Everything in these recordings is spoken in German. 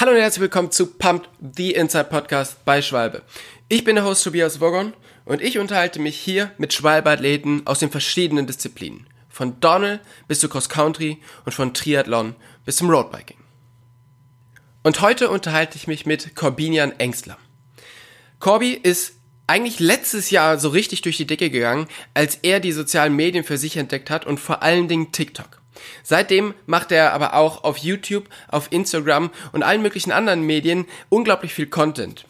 Hallo und herzlich willkommen zu Pumped, the Inside Podcast bei Schwalbe. Ich bin der Host Tobias Wogon und ich unterhalte mich hier mit Schwalbe-Athleten aus den verschiedenen Disziplinen. Von Donnell bis zu Cross Country und von Triathlon bis zum Roadbiking. Und heute unterhalte ich mich mit Corbinian Engstler. Corby ist eigentlich letztes Jahr so richtig durch die Decke gegangen, als er die sozialen Medien für sich entdeckt hat und vor allen Dingen TikTok. Seitdem macht er aber auch auf YouTube, auf Instagram und allen möglichen anderen Medien unglaublich viel Content.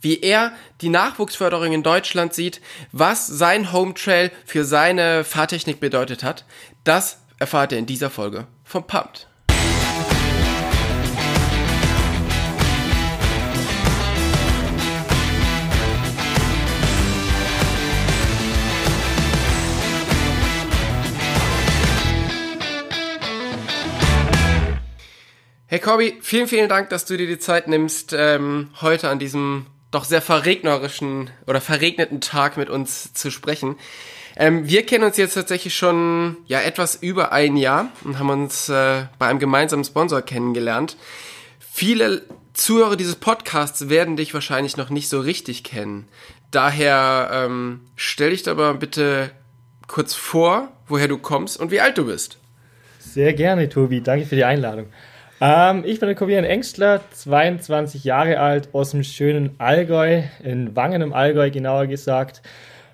Wie er die Nachwuchsförderung in Deutschland sieht, was sein Home Trail für seine Fahrtechnik bedeutet hat, das erfahrt ihr in dieser Folge vom Pumped. Hey Corby, vielen, vielen Dank, dass du dir die Zeit nimmst, ähm, heute an diesem doch sehr verregnerischen oder verregneten Tag mit uns zu sprechen. Ähm, wir kennen uns jetzt tatsächlich schon ja etwas über ein Jahr und haben uns äh, bei einem gemeinsamen Sponsor kennengelernt. Viele Zuhörer dieses Podcasts werden dich wahrscheinlich noch nicht so richtig kennen. Daher ähm, stell dich aber bitte kurz vor, woher du kommst und wie alt du bist. Sehr gerne, Tobi. Danke für die Einladung. Ähm, ich bin der Kobian Engstler, 22 Jahre alt, aus dem schönen Allgäu, in Wangen im Allgäu genauer gesagt.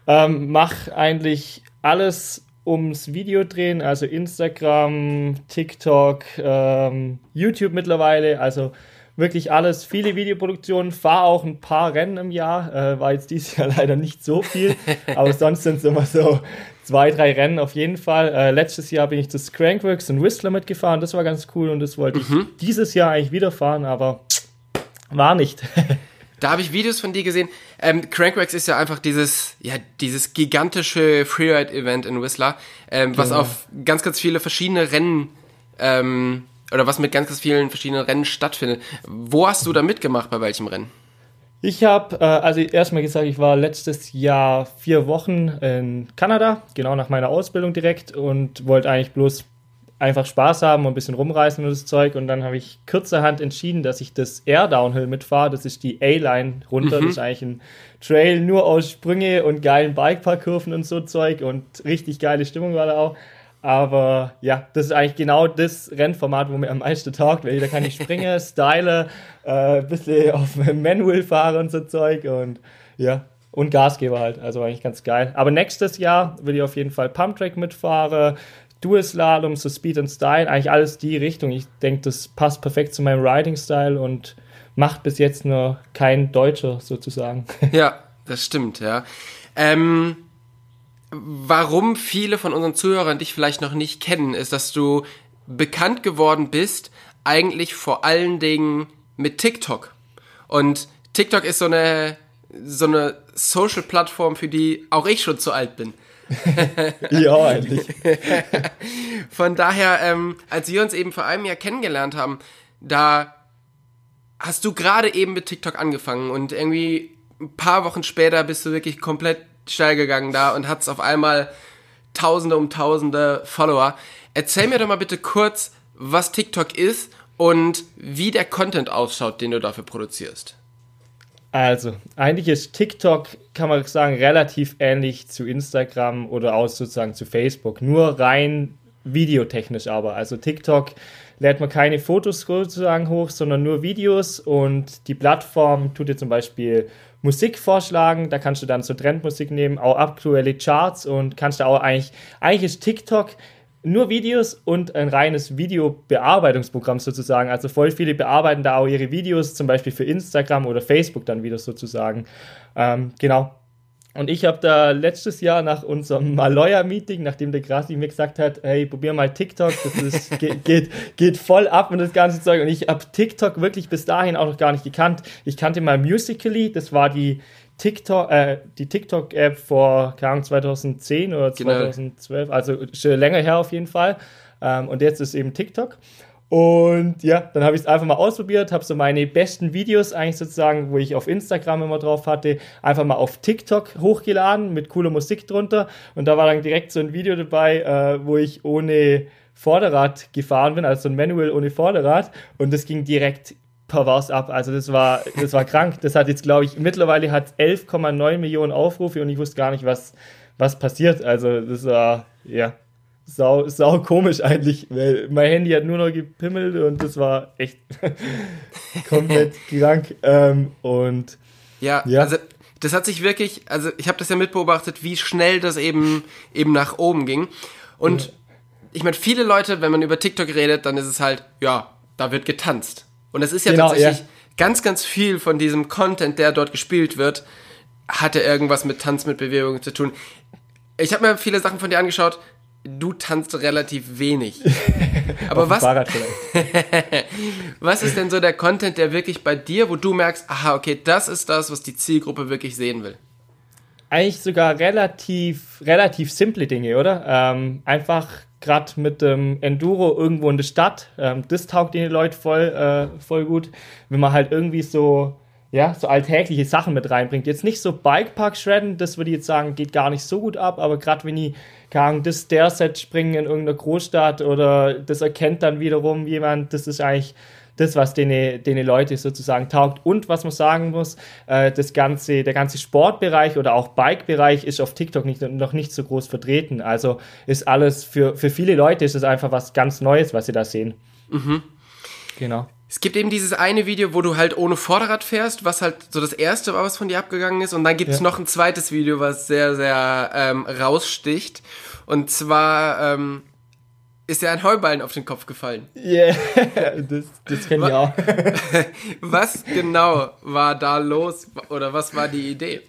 Ähm, mach eigentlich alles ums Video drehen, also Instagram, TikTok, ähm, YouTube mittlerweile, also wirklich alles, viele Videoproduktionen, fahre auch ein paar Rennen im Jahr, äh, war jetzt dieses Jahr leider nicht so viel, aber sonst sind es immer so zwei, drei Rennen auf jeden Fall. Äh, letztes Jahr bin ich zu Crankworks und Whistler mitgefahren, das war ganz cool und das wollte mhm. ich dieses Jahr eigentlich wieder fahren, aber war nicht. Da habe ich Videos von dir gesehen. Ähm, Crankworks ist ja einfach dieses, ja, dieses gigantische Freeride-Event in Whistler, ähm, genau. was auf ganz, ganz viele verschiedene Rennen ähm, oder was mit ganz, ganz vielen verschiedenen Rennen stattfindet. Wo hast du da mitgemacht, bei welchem Rennen? Ich habe, äh, also erstmal gesagt, ich war letztes Jahr vier Wochen in Kanada, genau nach meiner Ausbildung direkt und wollte eigentlich bloß einfach Spaß haben und ein bisschen rumreißen und das Zeug. Und dann habe ich kurzerhand entschieden, dass ich das Air Downhill mitfahre. Das ist die A-Line runter. Mhm. Das ist eigentlich ein Trail nur aus Sprünge und geilen Bikepark-Kurven und so Zeug. Und richtig geile Stimmung war da auch. Aber ja, das ist eigentlich genau das Rennformat, wo mir am meisten taugt, weil da kann ich springen, style, äh, ein bisschen auf Manual fahren und so Zeug und ja, und Gasgeber halt, also eigentlich ganz geil. Aber nächstes Jahr will ich auf jeden Fall Pumptrack mitfahren, Dual Slalom, so Speed and Style, eigentlich alles die Richtung. Ich denke, das passt perfekt zu meinem Riding-Style und macht bis jetzt nur kein Deutscher sozusagen. Ja, das stimmt, ja. Ähm, warum viele von unseren Zuhörern dich vielleicht noch nicht kennen, ist, dass du bekannt geworden bist, eigentlich vor allen Dingen mit TikTok. Und TikTok ist so eine, so eine Social-Plattform, für die auch ich schon zu alt bin. ja, eigentlich. Von daher, ähm, als wir uns eben vor einem Jahr kennengelernt haben, da hast du gerade eben mit TikTok angefangen und irgendwie ein paar Wochen später bist du wirklich komplett steil gegangen da und hat's auf einmal Tausende um Tausende Follower. Erzähl mir doch mal bitte kurz, was TikTok ist und wie der Content ausschaut, den du dafür produzierst. Also, eigentlich ist TikTok, kann man sagen, relativ ähnlich zu Instagram oder auch sozusagen zu Facebook. Nur rein videotechnisch aber. Also TikTok lädt man keine Fotos sozusagen hoch, sondern nur Videos und die Plattform tut dir zum Beispiel Musik vorschlagen. Da kannst du dann so Trendmusik nehmen, auch aktuelle Charts und kannst du auch eigentlich, eigentlich ist TikTok nur Videos und ein reines Videobearbeitungsprogramm sozusagen. Also voll viele bearbeiten da auch ihre Videos, zum Beispiel für Instagram oder Facebook dann wieder sozusagen. Ähm, genau. Und ich habe da letztes Jahr nach unserem Maloya-Meeting, nachdem der Grassi mir gesagt hat, hey, probier mal TikTok, das ist, geht, geht, geht voll ab und das ganze Zeug. Und ich habe TikTok wirklich bis dahin auch noch gar nicht gekannt. Ich kannte mal Musically, das war die TikTok, äh, die TikTok-App vor, keine Ahnung, 2010 oder 2012, genau. also schon länger her auf jeden Fall. Ähm, und jetzt ist eben TikTok. Und ja, dann habe ich es einfach mal ausprobiert, habe so meine besten Videos eigentlich sozusagen, wo ich auf Instagram immer drauf hatte, einfach mal auf TikTok hochgeladen mit cooler Musik drunter. Und da war dann direkt so ein Video dabei, äh, wo ich ohne Vorderrad gefahren bin, also so ein Manual ohne Vorderrad. Und das ging direkt pervers ab. Also das war, das war krank. Das hat jetzt, glaube ich, mittlerweile hat 11,9 Millionen Aufrufe und ich wusste gar nicht, was, was passiert. Also das war, ja, sau, sau komisch eigentlich, weil mein Handy hat nur noch gepimmelt und das war echt komplett krank. Ähm, und ja, ja, also das hat sich wirklich, also ich habe das ja mitbeobachtet, wie schnell das eben eben nach oben ging. Und ja. ich meine, viele Leute, wenn man über TikTok redet, dann ist es halt, ja, da wird getanzt. Und es ist ja genau, tatsächlich ja. ganz, ganz viel von diesem Content, der dort gespielt wird, hatte irgendwas mit Tanz, mit Bewegung zu tun. Ich habe mir viele Sachen von dir angeschaut du tanzt relativ wenig. Aber was, was ist denn so der Content, der wirklich bei dir, wo du merkst, aha, okay, das ist das, was die Zielgruppe wirklich sehen will? Eigentlich sogar relativ, relativ simple Dinge, oder? Ähm, einfach gerade mit dem Enduro irgendwo in der Stadt. Ähm, das taugt den Leuten voll, äh, voll gut. Wenn man halt irgendwie so ja, so alltägliche Sachen mit reinbringt. Jetzt nicht so Bikepark-Shredden, das würde ich jetzt sagen, geht gar nicht so gut ab, aber gerade wenn ich, kann das der Set springen in irgendeiner Großstadt oder das erkennt dann wiederum jemand, das ist eigentlich das, was den, den Leute sozusagen taugt. Und was man sagen muss, äh, das ganze, der ganze Sportbereich oder auch Bike-Bereich ist auf TikTok nicht, noch nicht so groß vertreten. Also ist alles für, für viele Leute ist es einfach was ganz Neues, was sie da sehen. Mhm. Genau. Es gibt eben dieses eine Video, wo du halt ohne Vorderrad fährst, was halt so das erste war, was von dir abgegangen ist. Und dann gibt es ja. noch ein zweites Video, was sehr, sehr ähm, raussticht. Und zwar ähm, ist dir ein Heuballen auf den Kopf gefallen. Yeah, das, das kenne ich auch. was genau war da los oder was war die Idee?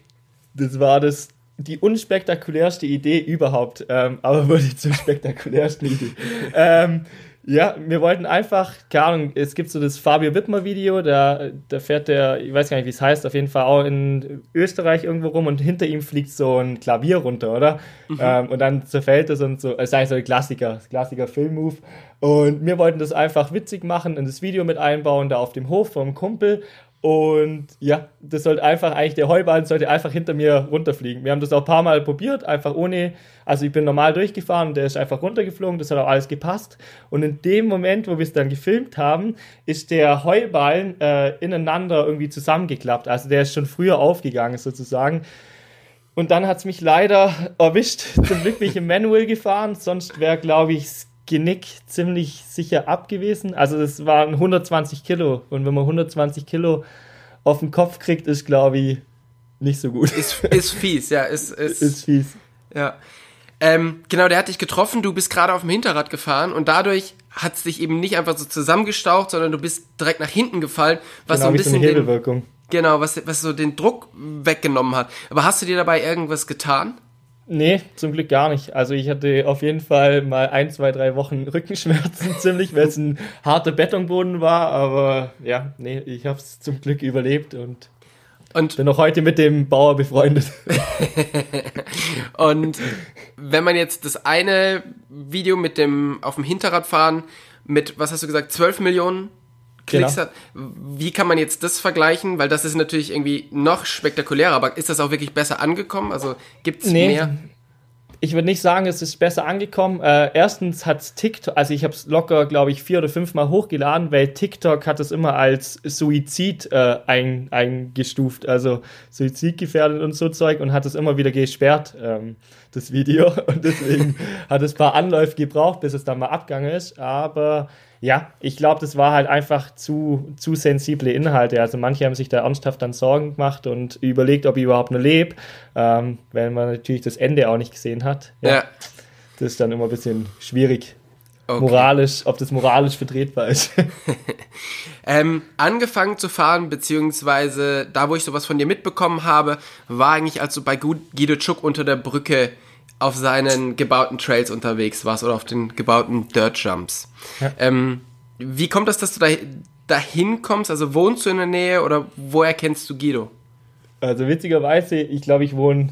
Das war das die unspektakulärste Idee überhaupt, ähm, aber wurde zur spektakulärsten Idee. ähm, ja, wir wollten einfach, keine Ahnung, es gibt so das Fabio Wittmer Video, da, da fährt der, ich weiß gar nicht, wie es heißt, auf jeden Fall auch in Österreich irgendwo rum und hinter ihm fliegt so ein Klavier runter, oder? Mhm. Ähm, und dann zerfällt es und so, es ist eigentlich so ein Klassiker, Klassiker Filmmove. Und wir wollten das einfach witzig machen, in das Video mit einbauen, da auf dem Hof vom Kumpel und ja, das sollte einfach eigentlich, der Heuballen sollte einfach hinter mir runterfliegen. Wir haben das auch ein paar Mal probiert, einfach ohne, also ich bin normal durchgefahren, der ist einfach runtergeflogen, das hat auch alles gepasst. Und in dem Moment, wo wir es dann gefilmt haben, ist der Heuballen äh, ineinander irgendwie zusammengeklappt. Also der ist schon früher aufgegangen sozusagen. Und dann hat es mich leider erwischt. Zum Glück bin ich im Manual gefahren, sonst wäre, glaube ich, Genick ziemlich sicher ab gewesen. Also es waren 120 Kilo und wenn man 120 Kilo auf den Kopf kriegt, ist glaube ich nicht so gut. Ist, ist fies, ja, ist, ist, ist fies. Ja. Ähm, genau, der hat dich getroffen, du bist gerade auf dem Hinterrad gefahren und dadurch hat es dich eben nicht einfach so zusammengestaucht, sondern du bist direkt nach hinten gefallen, was genau, so ein bisschen so Hebelwirkung. Den, genau, was, was so den Druck weggenommen hat. Aber hast du dir dabei irgendwas getan? Nee, zum Glück gar nicht. Also ich hatte auf jeden Fall mal ein, zwei, drei Wochen Rückenschmerzen ziemlich, weil es ein harter Betonboden war. Aber ja, nee, ich habe es zum Glück überlebt und, und bin noch heute mit dem Bauer befreundet. und wenn man jetzt das eine Video mit dem auf dem Hinterrad fahren mit, was hast du gesagt, 12 Millionen Klicks genau. hat. Wie kann man jetzt das vergleichen? Weil das ist natürlich irgendwie noch spektakulärer, aber ist das auch wirklich besser angekommen? Also gibt es nee, mehr? Ich würde nicht sagen, es ist besser angekommen. Äh, erstens hat TikTok, also ich habe es locker, glaube ich, vier oder fünf Mal hochgeladen, weil TikTok hat es immer als Suizid äh, ein, eingestuft, also suizidgefährdet und so Zeug und hat es immer wieder gesperrt, ähm, das Video. Und deswegen hat es ein paar Anläufe gebraucht, bis es dann mal abgegangen ist. Aber ja, ich glaube, das war halt einfach zu, zu sensible Inhalte. Also manche haben sich da ernsthaft dann Sorgen gemacht und überlegt, ob ich überhaupt noch lebe, ähm, weil man natürlich das Ende auch nicht gesehen hat. Ja. ja. Das ist dann immer ein bisschen schwierig. Okay. Moralisch, ob das moralisch vertretbar ist. ähm, angefangen zu fahren, beziehungsweise da, wo ich sowas von dir mitbekommen habe, war eigentlich, als du bei Guido Schuck unter der Brücke auf seinen gebauten Trails unterwegs warst oder auf den gebauten Dirt Jumps. Ja. Ähm, wie kommt das, dass du da dahin kommst? Also wohnst du in der Nähe oder woher kennst du Guido? Also witzigerweise, ich glaube, ich wohne,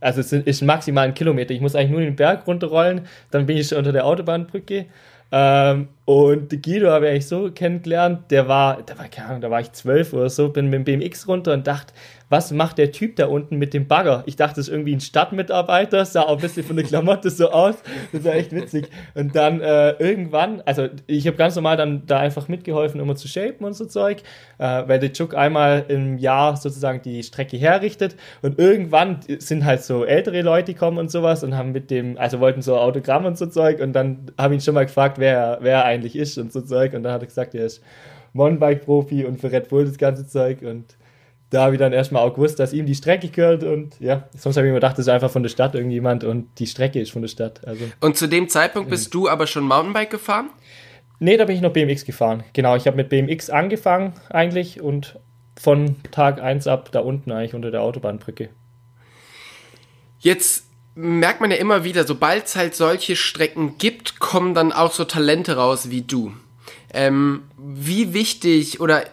also es ist maximal ein Kilometer. Ich muss eigentlich nur den Berg runterrollen, dann bin ich schon unter der Autobahnbrücke. Ähm, Und Guido habe ich eigentlich so kennengelernt, der war, da war, keine Ahnung, da war ich zwölf oder so, bin mit dem BMX runter und dachte, was macht der Typ da unten mit dem Bagger? Ich dachte, das ist irgendwie ein Stadtmitarbeiter, sah auch ein bisschen von der Klamotte so aus. Das war echt witzig. Und dann äh, irgendwann, also ich habe ganz normal dann da einfach mitgeholfen, immer zu shapen und so Zeug, äh, weil der Chuck einmal im Jahr sozusagen die Strecke herrichtet. Und irgendwann sind halt so ältere Leute gekommen und sowas und haben mit dem, also wollten so Autogramm und so Zeug. Und dann habe ich ihn schon mal gefragt, wer, wer er eigentlich ist und so Zeug. Und dann hat er gesagt, er ist Mountainbike-Profi und für Red Bull das ganze Zeug und da habe ich dann erstmal auch gewusst, dass ihm die Strecke gehört und ja, sonst habe ich mir gedacht, das ist einfach von der Stadt irgendjemand und die Strecke ist von der Stadt. Also, und zu dem Zeitpunkt bist du aber schon Mountainbike gefahren? Nee, da bin ich noch BMX gefahren. Genau, ich habe mit BMX angefangen eigentlich und von Tag 1 ab da unten eigentlich unter der Autobahnbrücke. Jetzt merkt man ja immer wieder, sobald es halt solche Strecken gibt, kommen dann auch so Talente raus wie du. Ähm, wie wichtig oder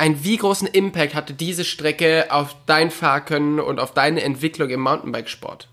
ein wie großen Impact hatte diese Strecke auf dein Fahrkönnen und auf deine Entwicklung im Mountainbikesport?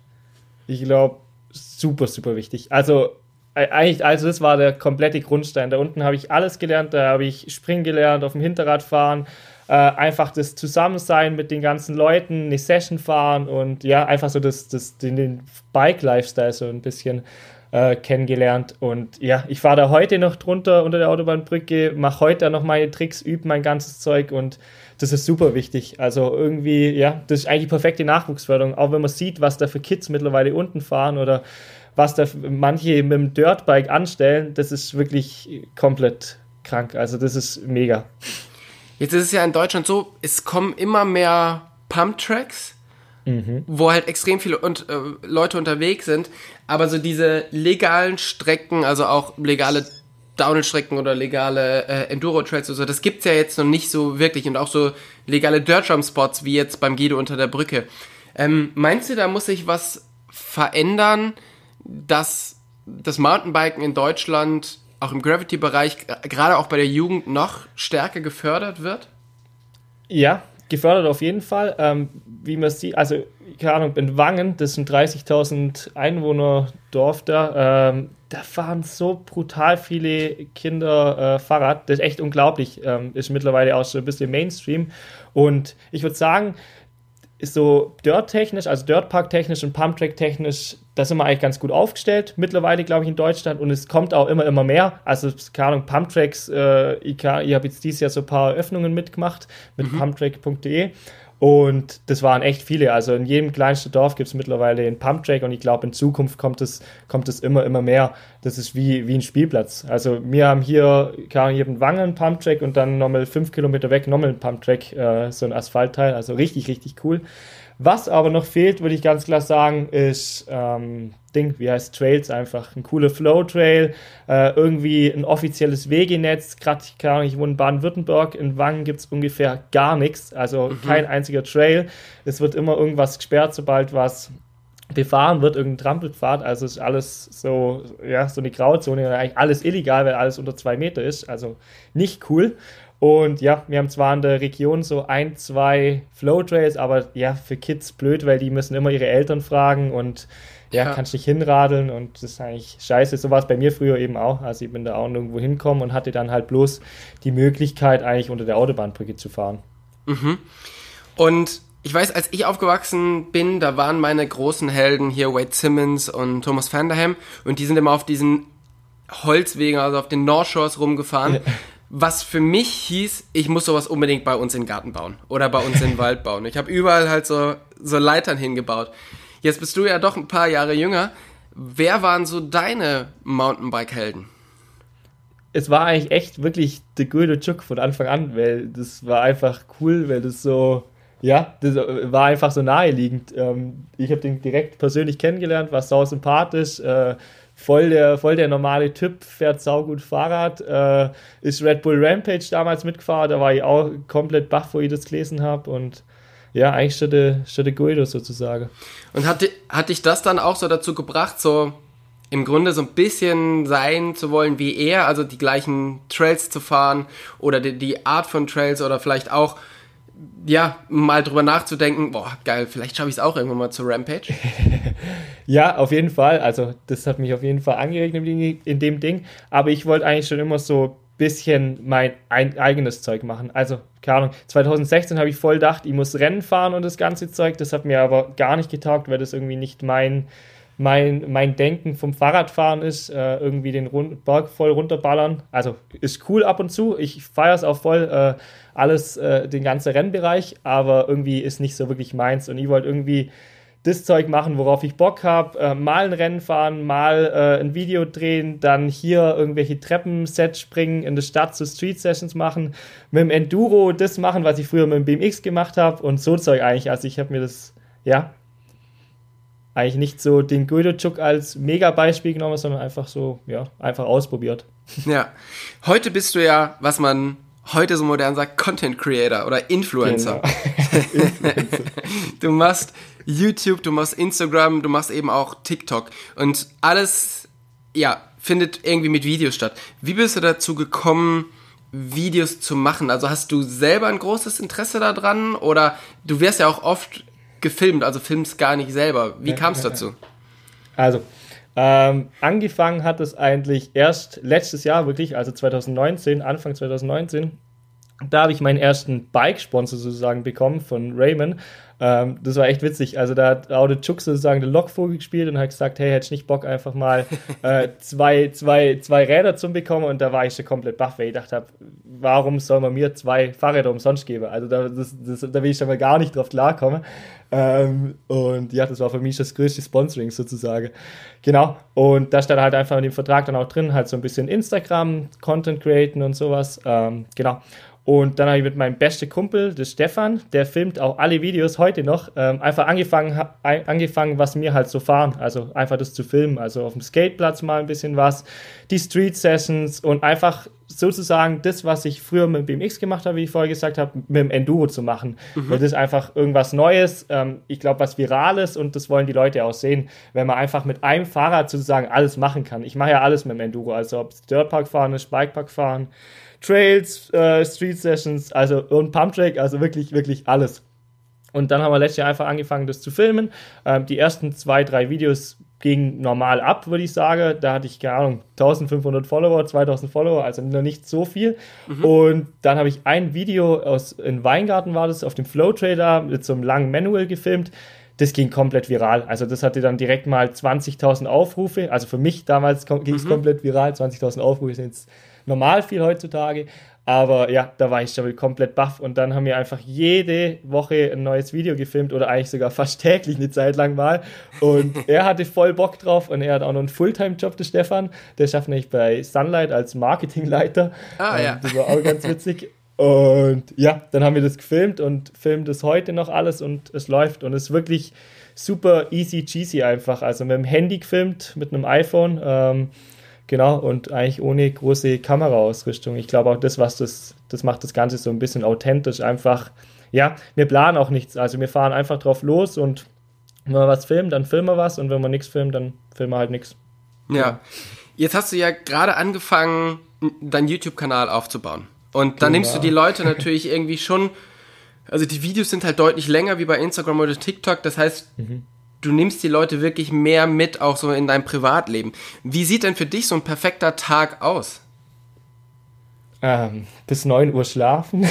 Ich glaube, super, super wichtig. Also eigentlich, also das war der komplette Grundstein. Da unten habe ich alles gelernt, da habe ich Springen gelernt, auf dem Hinterrad fahren, äh, einfach das Zusammensein mit den ganzen Leuten, eine Session fahren und ja, einfach so das, das, den, den Bike-Lifestyle so ein bisschen äh, kennengelernt. Und ja, ich fahre da heute noch drunter unter der Autobahnbrücke, mache heute noch meine Tricks, übe mein ganzes Zeug und das ist super wichtig. Also irgendwie, ja, das ist eigentlich perfekte Nachwuchsförderung. Auch wenn man sieht, was da für Kids mittlerweile unten fahren oder was da manche mit dem Dirtbike anstellen, das ist wirklich komplett krank. Also das ist mega. Jetzt ist es ja in Deutschland so, es kommen immer mehr Pump-Tracks mhm. wo halt extrem viele und, äh, Leute unterwegs sind. Aber so diese legalen Strecken, also auch legale Downhill-Strecken oder legale äh, Enduro-Trails oder so, das gibt's ja jetzt noch nicht so wirklich. Und auch so legale Dirt-Jump-Spots wie jetzt beim Guido unter der Brücke. Ähm, meinst du, da muss sich was verändern, dass das Mountainbiken in Deutschland auch im Gravity-Bereich, gerade auch bei der Jugend, noch stärker gefördert wird? Ja, gefördert auf jeden Fall. Ähm, wie man sieht, also, keine Ahnung, in Wangen, das sind 30.000 Einwohner Dorf da, ähm, da fahren so brutal viele Kinder äh, Fahrrad. Das ist echt unglaublich. Ähm, ist mittlerweile auch so ein bisschen Mainstream. Und ich würde sagen, ist so Dirt-technisch, also Dirtpark-technisch und Pumptrack-technisch, da sind wir eigentlich ganz gut aufgestellt mittlerweile, glaube ich, in Deutschland. Und es kommt auch immer, immer mehr. Also, keine Ahnung, Pumptracks, äh, ich, ich habe jetzt dieses Jahr so ein paar Öffnungen mitgemacht mit mhm. pumptrack.de. Und das waren echt viele. Also in jedem kleinsten Dorf gibt es mittlerweile einen Pumptrack und ich glaube, in Zukunft kommt es, kommt immer, immer mehr. Das ist wie, wie ein Spielplatz. Also wir haben hier, kann hier einen Wangen Pumptrack und dann nochmal fünf Kilometer weg nochmal einen Pumptrack, äh, so ein Asphaltteil. Also richtig, richtig cool. Was aber noch fehlt, würde ich ganz klar sagen, ist ähm, Ding, wie heißt Trails einfach. Ein cooler Flow-Trail, äh, irgendwie ein offizielles Wegenetz. Gerade, ich wohne in Baden-Württemberg, in Wangen gibt es ungefähr gar nichts, also mhm. kein einziger Trail. Es wird immer irgendwas gesperrt, sobald was befahren wird, irgendein Trampelpfad, also ist alles so, ja, so eine Grauzone, eigentlich alles illegal, weil alles unter zwei Meter ist, also nicht cool. Und ja, wir haben zwar in der Region so ein, zwei Flow-Trails, aber ja, für Kids blöd, weil die müssen immer ihre Eltern fragen und ja, ja. kannst nicht hinradeln und das ist eigentlich scheiße. So war es bei mir früher eben auch. Also ich bin da auch nirgendwo hinkommen und hatte dann halt bloß die Möglichkeit, eigentlich unter der Autobahnbrücke zu fahren. Mhm. Und ich weiß, als ich aufgewachsen bin, da waren meine großen Helden hier Wade Simmons und Thomas Vanderham und die sind immer auf diesen Holzwegen, also auf den North Shores rumgefahren. Was für mich hieß, ich muss sowas unbedingt bei uns in den Garten bauen oder bei uns in den Wald bauen. Ich habe überall halt so, so Leitern hingebaut. Jetzt bist du ja doch ein paar Jahre jünger. Wer waren so deine Mountainbike-Helden? Es war eigentlich echt wirklich der Guido Chuk von Anfang an, weil das war einfach cool, weil das so, ja, das war einfach so naheliegend. Ähm, ich habe den direkt persönlich kennengelernt, war sau sympathisch, äh, voll der, voll der normale Typ, fährt saugut Fahrrad, äh, ist Red Bull Rampage damals mitgefahren, da war ich auch komplett baff, wo ich das gelesen habe und ja, eigentlich schon der, schon der Guido sozusagen. Und hat, hat dich das dann auch so dazu gebracht, so im Grunde so ein bisschen sein zu wollen wie er, also die gleichen Trails zu fahren oder die, die Art von Trails oder vielleicht auch ja, mal drüber nachzudenken, boah, geil, vielleicht schaffe ich es auch irgendwann mal zur Rampage. ja, auf jeden Fall. Also, das hat mich auf jeden Fall angeregt in dem Ding. Aber ich wollte eigentlich schon immer so ein bisschen mein eigenes Zeug machen. Also, keine Ahnung, 2016 habe ich voll gedacht, ich muss Rennen fahren und das ganze Zeug. Das hat mir aber gar nicht getaugt, weil das irgendwie nicht mein, mein, mein Denken vom Fahrradfahren ist, äh, irgendwie den Rund Berg voll runterballern. Also ist cool ab und zu. Ich feiere es auch voll. Äh, alles, äh, den ganzen Rennbereich, aber irgendwie ist nicht so wirklich meins. Und ich wollte irgendwie das Zeug machen, worauf ich Bock habe. Äh, mal ein Rennen fahren, mal äh, ein Video drehen, dann hier irgendwelche Treppensets springen, in der Stadt so Street Sessions machen, mit dem Enduro das machen, was ich früher mit dem BMX gemacht habe und so Zeug eigentlich. Also ich habe mir das, ja, eigentlich nicht so den Guido-Chuk als Mega-Beispiel genommen, sondern einfach so, ja, einfach ausprobiert. Ja, heute bist du ja, was man heute so modern sagt, Content Creator oder Influencer. Genau. du machst YouTube, du machst Instagram, du machst eben auch TikTok und alles, ja, findet irgendwie mit Videos statt. Wie bist du dazu gekommen, Videos zu machen? Also hast du selber ein großes Interesse daran oder du wirst ja auch oft gefilmt, also filmst gar nicht selber. Wie kam es dazu? Also, ähm, angefangen hat es eigentlich erst letztes Jahr wirklich, also 2019, Anfang 2019. Da habe ich meinen ersten Bike-Sponsor sozusagen bekommen von Raymond. Ähm, das war echt witzig. Also da hat Aude Chuk sozusagen den Lokvogel gespielt und hat gesagt, hey, hätte ich nicht Bock, einfach mal äh, zwei, zwei, zwei Räder zu bekommen. Und da war ich schon komplett baff, weil ich dachte, warum soll man mir zwei Fahrräder umsonst geben? Also da, das, das, da will ich schon mal gar nicht drauf klarkommen. Ähm, und ja, das war für mich das größte Sponsoring sozusagen. Genau. Und da stand halt einfach in dem Vertrag dann auch drin, halt so ein bisschen Instagram, Content createn und sowas. Ähm, genau. Und dann habe ich mit meinem besten Kumpel, der Stefan, der filmt auch alle Videos heute noch, ähm, einfach angefangen, angefangen, was wir halt so fahren. Also einfach das zu filmen. Also auf dem Skateplatz mal ein bisschen was, die Street Sessions und einfach sozusagen das, was ich früher mit dem BMX gemacht habe, wie ich vorher gesagt habe, mit dem Enduro zu machen. Mhm. Das ist einfach irgendwas Neues, ähm, ich glaube, was Virales und das wollen die Leute auch sehen, wenn man einfach mit einem Fahrrad sozusagen alles machen kann. Ich mache ja alles mit dem Enduro, also ob es Dirtpark fahren ist, Bikepark fahren, Trails, äh, Street Sessions, also und Pumptrack, also wirklich, wirklich alles. Und dann haben wir letztes Jahr einfach angefangen, das zu filmen. Ähm, die ersten zwei, drei Videos gingen normal ab, würde ich sagen. Da hatte ich, keine Ahnung, 1500 Follower, 2000 Follower, also noch nicht so viel. Mhm. Und dann habe ich ein Video aus, in Weingarten war das, auf dem Flow Trader mit so einem langen Manual gefilmt. Das ging komplett viral. Also das hatte dann direkt mal 20.000 Aufrufe. Also für mich damals ging es mhm. komplett viral. 20.000 Aufrufe sind jetzt normal viel heutzutage. Aber ja, da war ich schon komplett baff. Und dann haben wir einfach jede Woche ein neues Video gefilmt oder eigentlich sogar fast täglich eine Zeit lang mal. Und er hatte voll Bock drauf und er hat auch noch einen Fulltime-Job, der Stefan. Der schafft nämlich bei Sunlight als Marketingleiter. Ah, ja. Das war auch ganz witzig. Und ja, dann haben wir das gefilmt und filmen das heute noch alles und es läuft und es ist wirklich super easy cheesy einfach. Also mit dem Handy gefilmt, mit einem iPhone. Ähm, Genau, und eigentlich ohne große Kameraausrüstung. Ich glaube auch das, was das, das macht das Ganze so ein bisschen authentisch. Einfach, ja, wir planen auch nichts. Also wir fahren einfach drauf los und wenn wir was filmen, dann filmen wir was und wenn wir nichts filmen, dann filmen wir halt nichts. Ja. Jetzt hast du ja gerade angefangen, deinen YouTube-Kanal aufzubauen. Und dann genau. nimmst du die Leute natürlich irgendwie schon, also die Videos sind halt deutlich länger wie bei Instagram oder TikTok. Das heißt, mhm du nimmst die Leute wirklich mehr mit, auch so in deinem Privatleben. Wie sieht denn für dich so ein perfekter Tag aus? Ähm, bis 9 Uhr schlafen,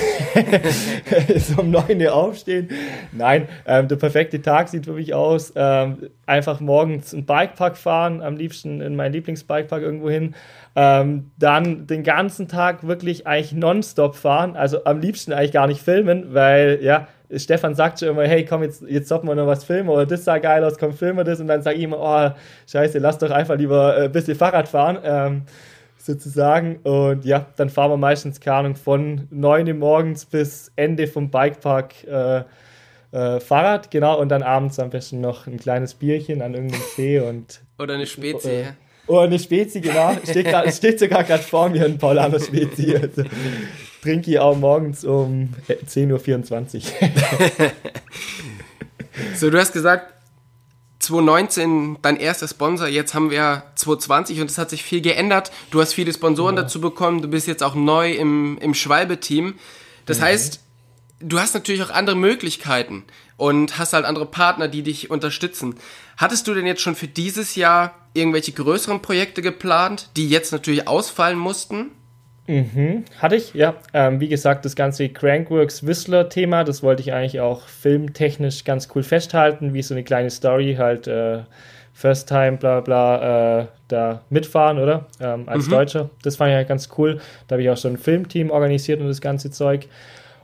so um 9 Uhr aufstehen. Nein, ähm, der perfekte Tag sieht für mich aus, ähm, einfach morgens einen Bikepark fahren, am liebsten in meinen Lieblingsbikepark irgendwo hin, ähm, dann den ganzen Tag wirklich eigentlich nonstop fahren, also am liebsten eigentlich gar nicht filmen, weil ja, Stefan sagt schon immer, hey, komm, jetzt, jetzt sollten wir noch was filmen oder das sah geil aus, komm, filmen wir das. Und dann sage ich immer, oh, scheiße, lass doch einfach lieber ein bisschen Fahrrad fahren, ähm, sozusagen und ja, dann fahren wir meistens, keine Ahnung, von 9 Uhr morgens bis Ende vom Bikepark äh, äh, Fahrrad, genau, und dann abends am besten noch ein kleines Bierchen an irgendeinem See und... Oder eine Spezie, äh, Oh, eine Spezi, genau. Steht, grad, steht sogar gerade vor mir ein Paulaner Spezi. Also, trinke ich auch morgens um 10.24 Uhr. so, du hast gesagt, 2019 dein erster Sponsor, jetzt haben wir 2020 und es hat sich viel geändert. Du hast viele Sponsoren ja. dazu bekommen, du bist jetzt auch neu im, im Schwalbe-Team. Das mhm. heißt, du hast natürlich auch andere Möglichkeiten und hast halt andere Partner, die dich unterstützen. Hattest du denn jetzt schon für dieses Jahr irgendwelche größeren Projekte geplant, die jetzt natürlich ausfallen mussten? Mhm, hatte ich, ja. Ähm, wie gesagt, das ganze Crankworks Whistler-Thema, das wollte ich eigentlich auch filmtechnisch ganz cool festhalten, wie so eine kleine Story halt äh, First Time, bla bla, äh, da mitfahren, oder? Ähm, als mhm. Deutscher. Das fand ich halt ganz cool. Da habe ich auch schon ein Filmteam organisiert und das ganze Zeug.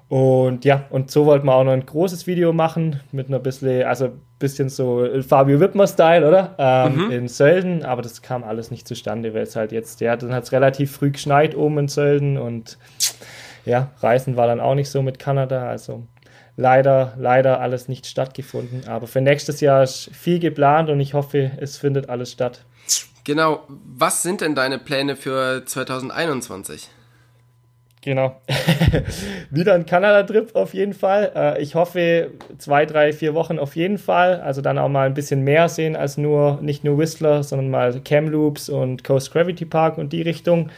Und ja, und so wollten wir auch noch ein großes Video machen mit einer bisschen, also bisschen so Fabio Wittmer-Style, oder? Ähm, mhm. In Sölden, aber das kam alles nicht zustande, weil es halt jetzt, ja, dann hat es relativ früh geschneit oben in Sölden und ja, Reisen war dann auch nicht so mit Kanada, also leider, leider alles nicht stattgefunden. Aber für nächstes Jahr ist viel geplant und ich hoffe, es findet alles statt. Genau. Was sind denn deine Pläne für 2021? Genau. Wieder ein Kanada-Trip auf jeden Fall. Äh, ich hoffe, zwei, drei, vier Wochen auf jeden Fall. Also dann auch mal ein bisschen mehr sehen als nur, nicht nur Whistler, sondern mal Kamloops und Coast Gravity Park und die Richtung.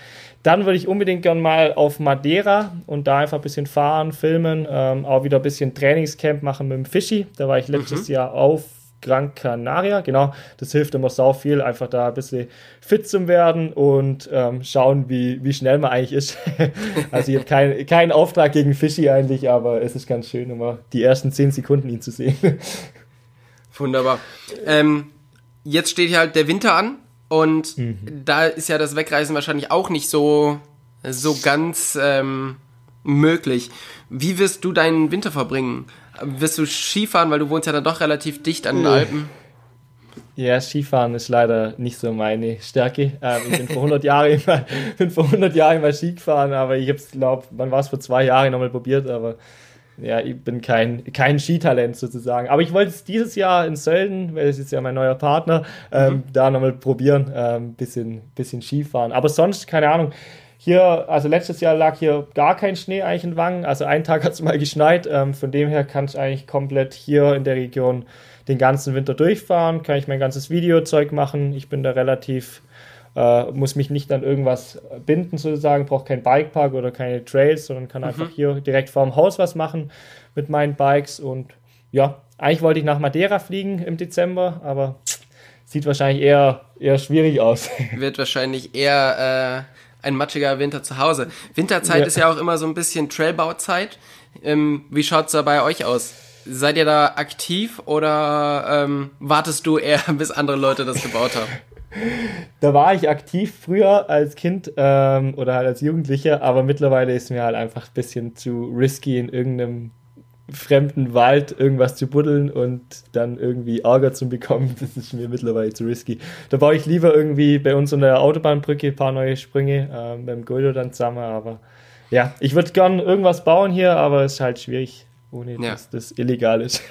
Dann würde ich unbedingt gern mal auf Madeira und da einfach ein bisschen fahren, filmen, ähm, auch wieder ein bisschen Trainingscamp machen mit dem Fischi. Da war ich letztes mhm. Jahr auf Gran Canaria, genau. Das hilft immer sau viel, einfach da ein bisschen fit zu werden und ähm, schauen, wie, wie schnell man eigentlich ist. also ich habe keinen kein Auftrag gegen Fischi eigentlich, aber es ist ganz schön, immer die ersten zehn Sekunden ihn zu sehen. Wunderbar. Ähm, jetzt steht hier halt der Winter an und mhm. da ist ja das Wegreisen wahrscheinlich auch nicht so, so ganz ähm, möglich. Wie wirst du deinen Winter verbringen? Wirst du Skifahren, weil du wohnst ja dann doch relativ dicht an den Alpen? Ja, Skifahren ist leider nicht so meine Stärke. Ähm, ich bin vor 100 Jahren immer, bin vor 100 Jahren immer Ski gefahren, aber ich habe es, glaube man war es vor zwei Jahren nochmal probiert, aber ja, ich bin kein, kein Skitalent sozusagen. Aber ich wollte es dieses Jahr in Sölden, weil es ist ja mein neuer Partner, ähm, mhm. da nochmal probieren, ähm, bisschen, bisschen Skifahren. Aber sonst, keine Ahnung, hier, also letztes Jahr lag hier gar kein Schnee eigentlich in Wangen. Also einen Tag hat es mal geschneit. Ähm, von dem her kann ich eigentlich komplett hier in der Region den ganzen Winter durchfahren. Kann ich mein ganzes Videozeug machen. Ich bin da relativ, äh, muss mich nicht an irgendwas binden sozusagen. Brauche kein Bikepark oder keine Trails, sondern kann mhm. einfach hier direkt vorm Haus was machen mit meinen Bikes. Und ja, eigentlich wollte ich nach Madeira fliegen im Dezember, aber sieht wahrscheinlich eher, eher schwierig aus. Wird wahrscheinlich eher... Äh ein matschiger Winter zu Hause. Winterzeit ja. ist ja auch immer so ein bisschen Trailbauzeit. Ähm, wie schaut's da bei euch aus? Seid ihr da aktiv oder ähm, wartest du eher, bis andere Leute das gebaut haben? Da war ich aktiv früher als Kind ähm, oder halt als Jugendlicher, aber mittlerweile ist mir halt einfach ein bisschen zu risky in irgendeinem fremden Wald irgendwas zu buddeln und dann irgendwie Ärger zu bekommen, das ist mir mittlerweile zu risky. Da baue ich lieber irgendwie bei uns unter der Autobahnbrücke ein paar neue Sprünge äh, beim Goldo dann zusammen, aber ja, ich würde gern irgendwas bauen hier, aber es ist halt schwierig, ohne ja. dass das illegal ist.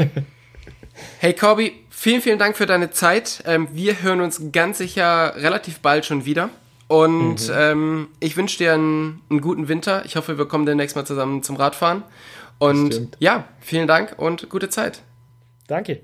hey Corby, vielen, vielen Dank für deine Zeit. Ähm, wir hören uns ganz sicher relativ bald schon wieder. Und mhm. ähm, ich wünsche dir einen, einen guten Winter. Ich hoffe, wir kommen demnächst mal zusammen zum Radfahren. Und ja, vielen Dank und gute Zeit. Danke.